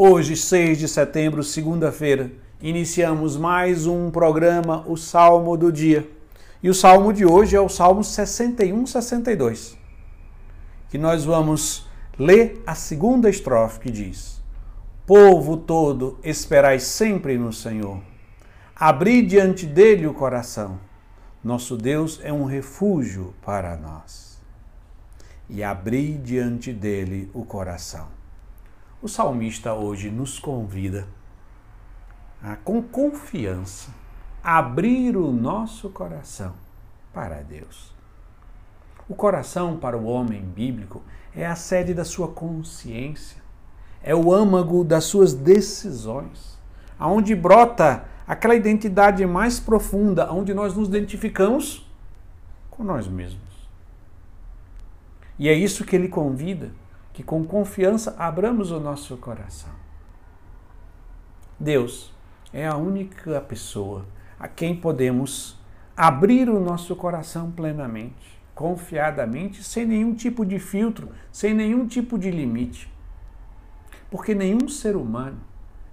Hoje, 6 de setembro, segunda-feira, iniciamos mais um programa, o Salmo do Dia. E o salmo de hoje é o Salmo 61, 62, que nós vamos ler a segunda estrofe que diz: Povo todo, esperai sempre no Senhor. Abri diante dele o coração. Nosso Deus é um refúgio para nós. E abri diante dele o coração. O salmista hoje nos convida a, com confiança, abrir o nosso coração para Deus. O coração, para o homem bíblico, é a sede da sua consciência, é o âmago das suas decisões, aonde brota aquela identidade mais profunda, onde nós nos identificamos com nós mesmos. E é isso que ele convida que com confiança abramos o nosso coração. Deus é a única pessoa a quem podemos abrir o nosso coração plenamente, confiadamente, sem nenhum tipo de filtro, sem nenhum tipo de limite. Porque nenhum ser humano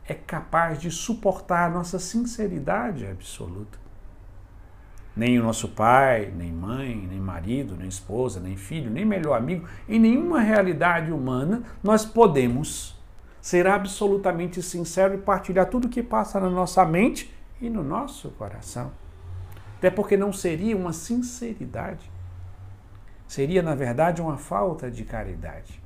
é capaz de suportar a nossa sinceridade absoluta. Nem o nosso pai, nem mãe, nem marido, nem esposa, nem filho, nem melhor amigo, em nenhuma realidade humana nós podemos ser absolutamente sinceros e partilhar tudo o que passa na nossa mente e no nosso coração. Até porque não seria uma sinceridade. Seria, na verdade, uma falta de caridade.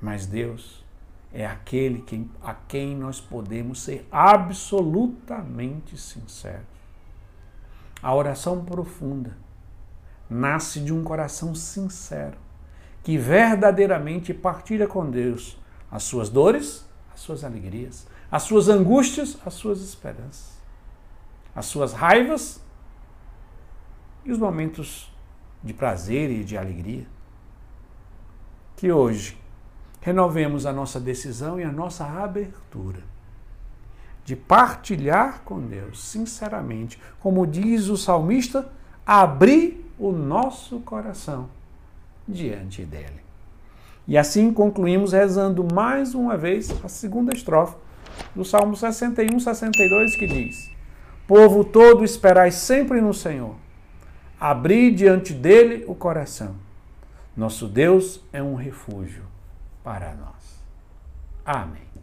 Mas Deus é aquele a quem nós podemos ser absolutamente sinceros. A oração profunda nasce de um coração sincero, que verdadeiramente partilha com Deus as suas dores, as suas alegrias, as suas angústias, as suas esperanças, as suas raivas e os momentos de prazer e de alegria. Que hoje renovemos a nossa decisão e a nossa abertura de partilhar com Deus, sinceramente, como diz o salmista, abrir o nosso coração diante dele. E assim concluímos rezando mais uma vez a segunda estrofe do Salmo 61, 62, que diz: Povo todo, esperai sempre no Senhor, abri diante dele o coração. Nosso Deus é um refúgio para nós. Amém.